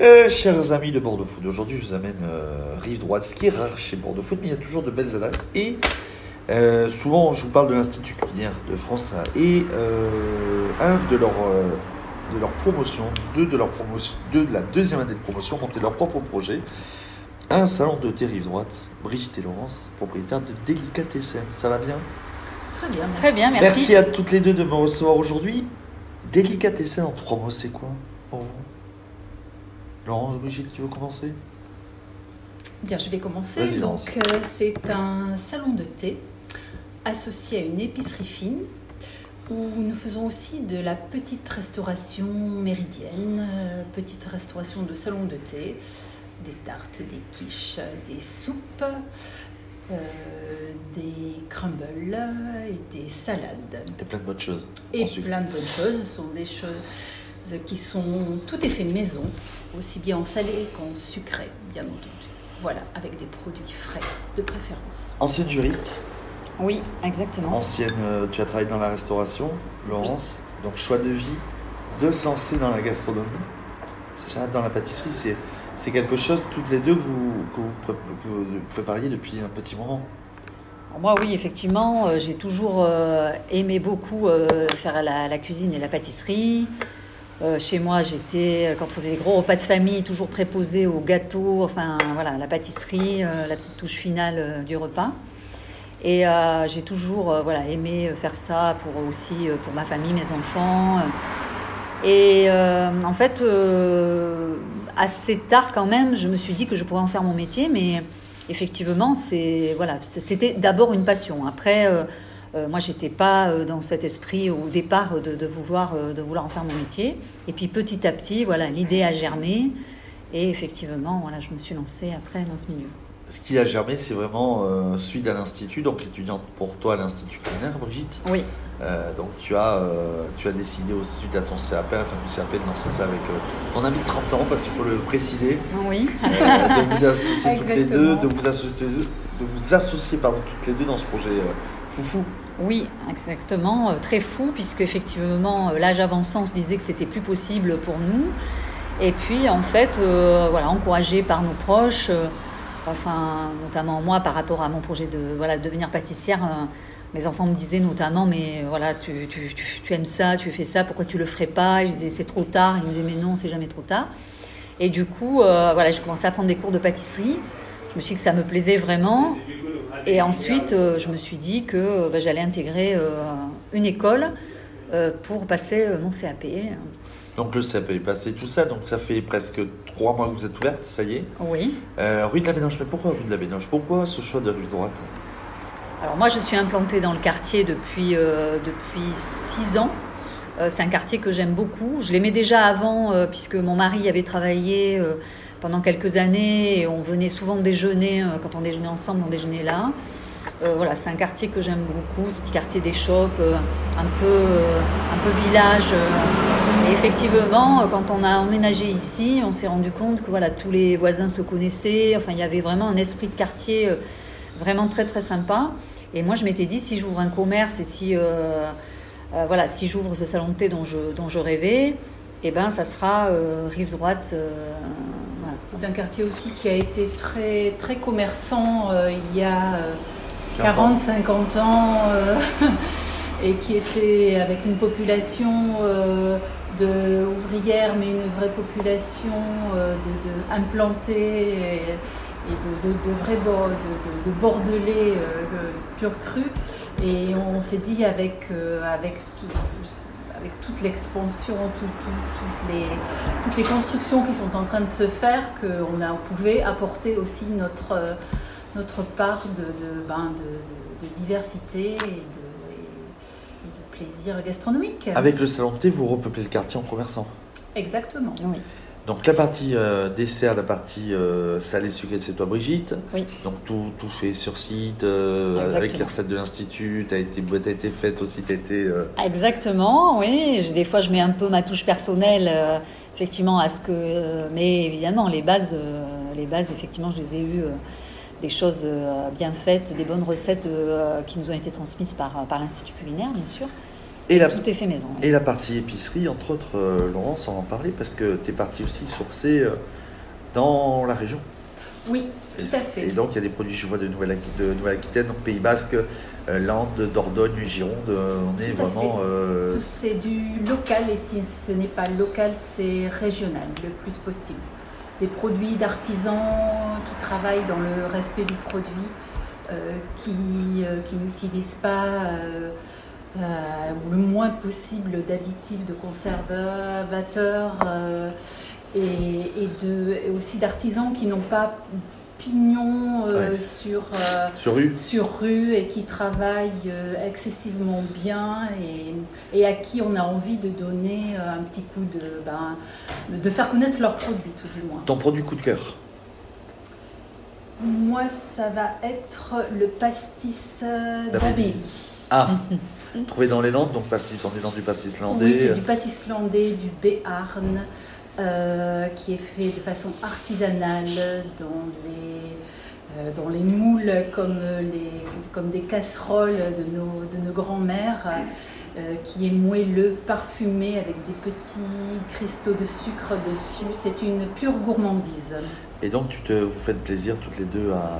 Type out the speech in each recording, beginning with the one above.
Euh, chers amis de Bordeaux Food, aujourd'hui je vous amène euh, rive droite, ce qui est rare chez Bordeaux Food, mais il y a toujours de belles adresses. Et euh, souvent je vous parle de l'Institut culinaire de France et euh, un de leurs euh, de leurs promotions, deux de leurs promotions, deux de la deuxième année de promotion, monter leur propre projet. Un salon de thé rive droite, Brigitte et Laurence, propriétaires de Délicatessen. Ça va bien? Très bien. merci. Très bien, merci. merci. à toutes les deux de me recevoir aujourd'hui. Délicatessen en trois mots, c'est quoi pour vous? Laurence, Brigitte, qui veut commencer? Bien, je vais commencer. Donc, euh, c'est un salon de thé associé à une épicerie fine où nous faisons aussi de la petite restauration méridienne, euh, petite restauration de salon de thé, des tartes, des quiches, des soupes, euh, des crumbles et des salades. Et plein de bonnes choses. Et Ensuite. plein de bonnes choses. Ce sont des choses qui sont tout est fait maison, aussi bien en salé qu'en sucré, bien entendu. Voilà, avec des produits frais de préférence. Ancienne juriste, Oui, exactement. ancienne, euh, tu as travaillé dans la restauration, Laurence. Donc choix de vie, de se lancer dans la gastronomie. C'est ça, dans la pâtisserie, c'est, c'est quelque chose, toutes les deux, que vous, que vous, pré- que vous prépariez depuis un petit moment. Moi, oui, effectivement, euh, j'ai toujours euh, aimé beaucoup euh, faire la, la cuisine et la pâtisserie. Euh, chez moi, j'étais, quand on faisait des gros repas de famille, toujours préposée au gâteau, enfin voilà, la pâtisserie, euh, la petite touche finale euh, du repas. Et euh, j'ai toujours euh, voilà, aimé faire ça pour aussi euh, pour ma famille, mes enfants. Et euh, en fait, euh, assez tard quand même, je me suis dit que je pourrais en faire mon métier, mais effectivement, c'est voilà, c'était d'abord une passion. Après, euh, moi, j'étais pas euh, dans cet esprit au départ de, de vouloir euh, de vouloir en faire mon métier. Et puis petit à petit, voilà, l'idée a germé. Et effectivement, voilà, je me suis lancée après dans ce milieu. Ce qui a germé, c'est vraiment euh, suite à l'Institut, donc étudiante pour toi à l'Institut culinaire, Brigitte. Oui, Euh, donc tu as, euh, tu as décidé aussi suite à ton CAP, à la fin du CAP, de lancer ça avec ton ami de 30 ans, parce qu'il faut le préciser, oui, de vous associer toutes les deux, de vous associer, de vous associer pardon, toutes les deux dans ce projet foufou. oui, exactement, euh, très fou puisque effectivement, euh, l'âge avançant, on se disait que c'était plus possible pour nous. Et puis, en fait, euh, voilà, encouragé par nos proches, enfin, notamment moi, par rapport à mon projet de voilà, de devenir pâtissière, mes enfants me disaient notamment, mais voilà, tu, tu, tu, aimes ça, tu fais ça, pourquoi tu le ferais pas? Je disais, c'est trop tard. Ils me disaient, mais non, c'est jamais trop tard. Et du coup, voilà, j'ai commencé à prendre des cours de pâtisserie. Je me suis dit que ça me plaisait vraiment. Et ensuite, euh, je me suis dit que euh, bah, j'allais intégrer euh, une école pour passer mon CAP. Donc le CAP est passé tout ça, donc ça fait presque trois mois que vous êtes ouverte, ça y est. Oui. Euh, rue de la Bénoche, mais pourquoi rue de la Bénoche? Pourquoi ce choix de rive droite? Alors moi, je suis implantée dans le quartier depuis, euh, depuis six ans. Euh, c'est un quartier que j'aime beaucoup. Je l'aimais déjà avant, puisque mon mari avait travaillé pendant quelques années on venait souvent déjeuner. euh, quand on déjeunait ensemble, on déjeunait là. Euh, voilà, c'est un quartier que j'aime beaucoup, ce petit quartier des shops, euh, un peu, un peu village. Et effectivement, quand on a emménagé ici, on s'est rendu compte que voilà, tous les voisins se connaissaient. Enfin, il y avait vraiment un esprit de quartier vraiment très très sympa. Et moi, je m'étais dit, si j'ouvre un commerce et si, voilà, si j'ouvre ce salon de thé dont je, dont je rêvais, eh ben, ça sera euh, rive droite. euh, voilà. C'est un quartier aussi qui a été très, très commerçant euh, il y a euh, 15 ans. 40-50 ans euh, et qui était avec une population euh, de ouvrières, mais une vraie population euh, de, de implantée et, et de, de, de vrais de, de- de bordelais euh, pur cru. Et on s'est dit avec, euh, avec, tout- avec toute l'expansion, tout- tout- toutes, les, toutes les constructions qui sont en train de se faire, qu'on a- on pouvait apporter aussi notre, euh, notre part de, de, ben, de, de- de diversité et de, et- et de plaisir gastronomique. Avec le salon de thé, vous repeuplez le quartier en commerçant. Exactement. Oui. Donc la partie euh, dessert, la partie euh, salé sucré, c'est toi Brigitte. Oui. Donc tout, tout fait sur site, euh, avec les recettes de l'institut, t'as été, t'as été faite aussi, t'as été... euh, Exactement, oui. Je- Des fois, je mets un peu ma touche personnelle, effectivement, à ce que. mais évidemment, les bases, les bases, effectivement, je les ai eues. des choses bien faites, des bonnes recettes qui nous ont été transmises par, par l'Institut culinaire, bien sûr. Et la, Tout est fait maison. oui. et la partie épicerie, entre autres, euh, Laurence, on va en parler parce que tu es parti aussi sourcer euh, dans la région. Oui, Et, Tout à fait. et donc il y a des produits, je vois, de Nouvelle-Aquitaine, donc Pays Basque, euh, Landes, Dordogne, Gironde. euh, on est Tout vraiment. euh, Ce- C'est du local et si ce n'est pas local, c'est régional le plus possible. Des produits d'artisans qui travaillent dans le respect du produit, qui, qui n'utilisent pas euh, le moins possible d'additifs, de conservateurs euh, et, et de, et aussi d'artisans qui n'ont pas pignon euh, Ouais. sur, euh, sur rue. sur rue et qui travaillent euh, excessivement bien et, et à qui on a envie de donner un petit coup de, ben, de- faire connaître leurs produits tout du moins. Ton produit coup de cœur. Moi, ça va être le pastis euh, D'Abelli. Trouvé dans les Landes, donc pastis, on est dans du pastis landais. Oui, c'est du pastis landais, du béarn, euh, qui est fait de façon artisanale dans les, euh, dans les moules comme, les, comme des casseroles de nos, de nos grands-mères, euh, qui est moelleux, parfumé avec des petits cristaux de sucre dessus. C'est une pure gourmandise. Et donc tu te, vous faites plaisir toutes les deux à-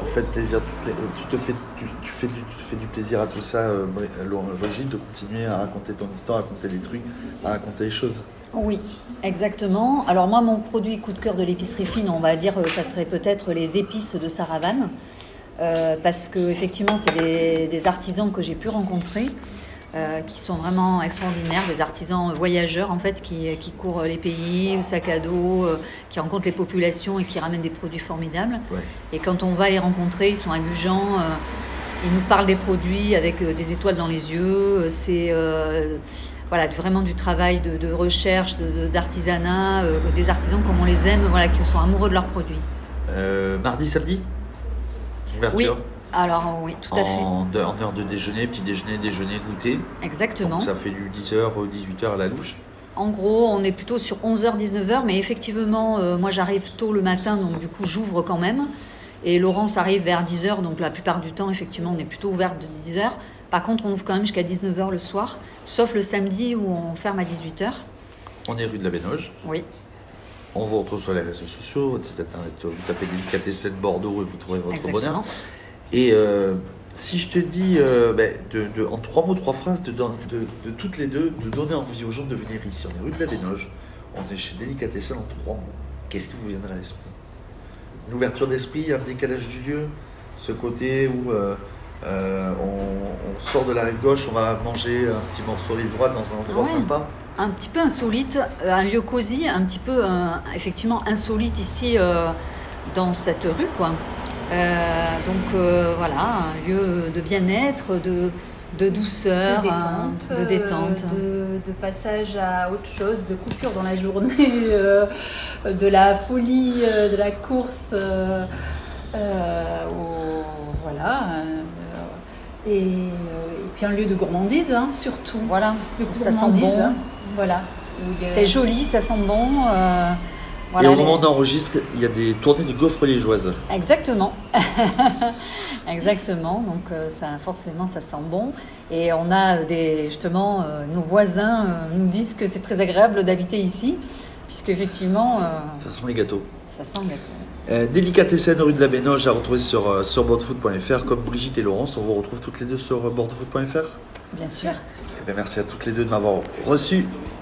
vous faites plaisir les, euh, tu te fais tu, du fais du plaisir à tout ça, euh, euh, Brigitte, de continuer à raconter ton histoire, à raconter des trucs, à raconter les choses. Oui, exactement. Alors moi, mon produit coup de cœur de l'épicerie fine, on va dire, ça serait peut-être les épices de Saravan, Euh, parce que effectivement, c'est des artisans que j'ai pu rencontrer, euh, qui sont vraiment extraordinaires, des artisans voyageurs en fait, qui, qui courent les pays, sac à dos, euh, qui rencontrent les populations et qui ramènent des produits formidables. Ouais. Et quand on va les rencontrer, ils sont agugeants. euh, ils nous parlent des produits avec euh, des étoiles dans les yeux. C'est voilà, vraiment du travail de, de recherche, de- de- d'artisanat, des artisans comme on les aime, voilà, qui sont amoureux de leurs produits. Mardi, samedi? Oui, Ouverture alors oui, tout à fait. en, heure de déjeuner, petit déjeuner, déjeuner, goûter. Exactement. Donc ça fait du 10h, 18h à la louche. En gros, on est plutôt sur 11h, 19h, mais effectivement, euh, moi j'arrive tôt le matin, donc du coup j'ouvre quand même. Et Laurence arrive vers 10h, donc la plupart du temps, effectivement, on est plutôt ouvert de 10h. Par contre, on ouvre quand même jusqu'à 19h le soir, sauf le samedi où on ferme à 18h. On est rue de la Bénoge. Oui, On vous retrouve sur les réseaux sociaux, votre site internet, vous tapez Délicatessen Bordeaux et vous trouverez votre bonheur. Et euh, si je te dis, euh, ben, de, de- en trois mots, trois phrases, de, de, de toutes les deux, de donner envie aux gens de venir ici. On est rue de la Bénoge, on est chez Délicatessen en trois mots. Qu'est-ce qui vous viendrait à l'esprit? Une ouverture d'esprit, un décalage du lieu, ce côté où euh, euh, on, on sort de la rive gauche, on va manger un petit morceau rive droite dans un endroit Ouais. sympa. Un petit peu insolite, un lieu cosy, un petit peu effectivement insolite ici dans cette rue, quoi. Euh, donc euh, voilà, un lieu de bien-être, de, de douceur, de hein, détente, de détente. euh, de, de passage à autre chose, de coupure dans la journée, de la folie, de la course, au- voilà. et, et puis un lieu de gourmandise, hein, surtout. Voilà, De ça sent bon. hein, Voilà. C'est joli, ça sent bon. Euh, voilà, et au moment d'enregistrer, il y a des tournées de gaufres liégeoises. Exactement. Exactement. Donc euh, ça, forcément, ça sent bon. Et on a des, justement, euh, nos voisins euh, nous disent que c'est très agréable d'habiter ici, puisque effectivement, euh, Ça sent les gâteaux. ça sent le gâteau. Euh, Délicatessen rue de la Bénoge à retrouver sur, euh, sur bordefoot.fr comme Brigitte et Laurence. On vous retrouve toutes les deux sur euh, bordefoot.fr. Bien sûr. Eh bien, merci à toutes les deux de m'avoir reçu.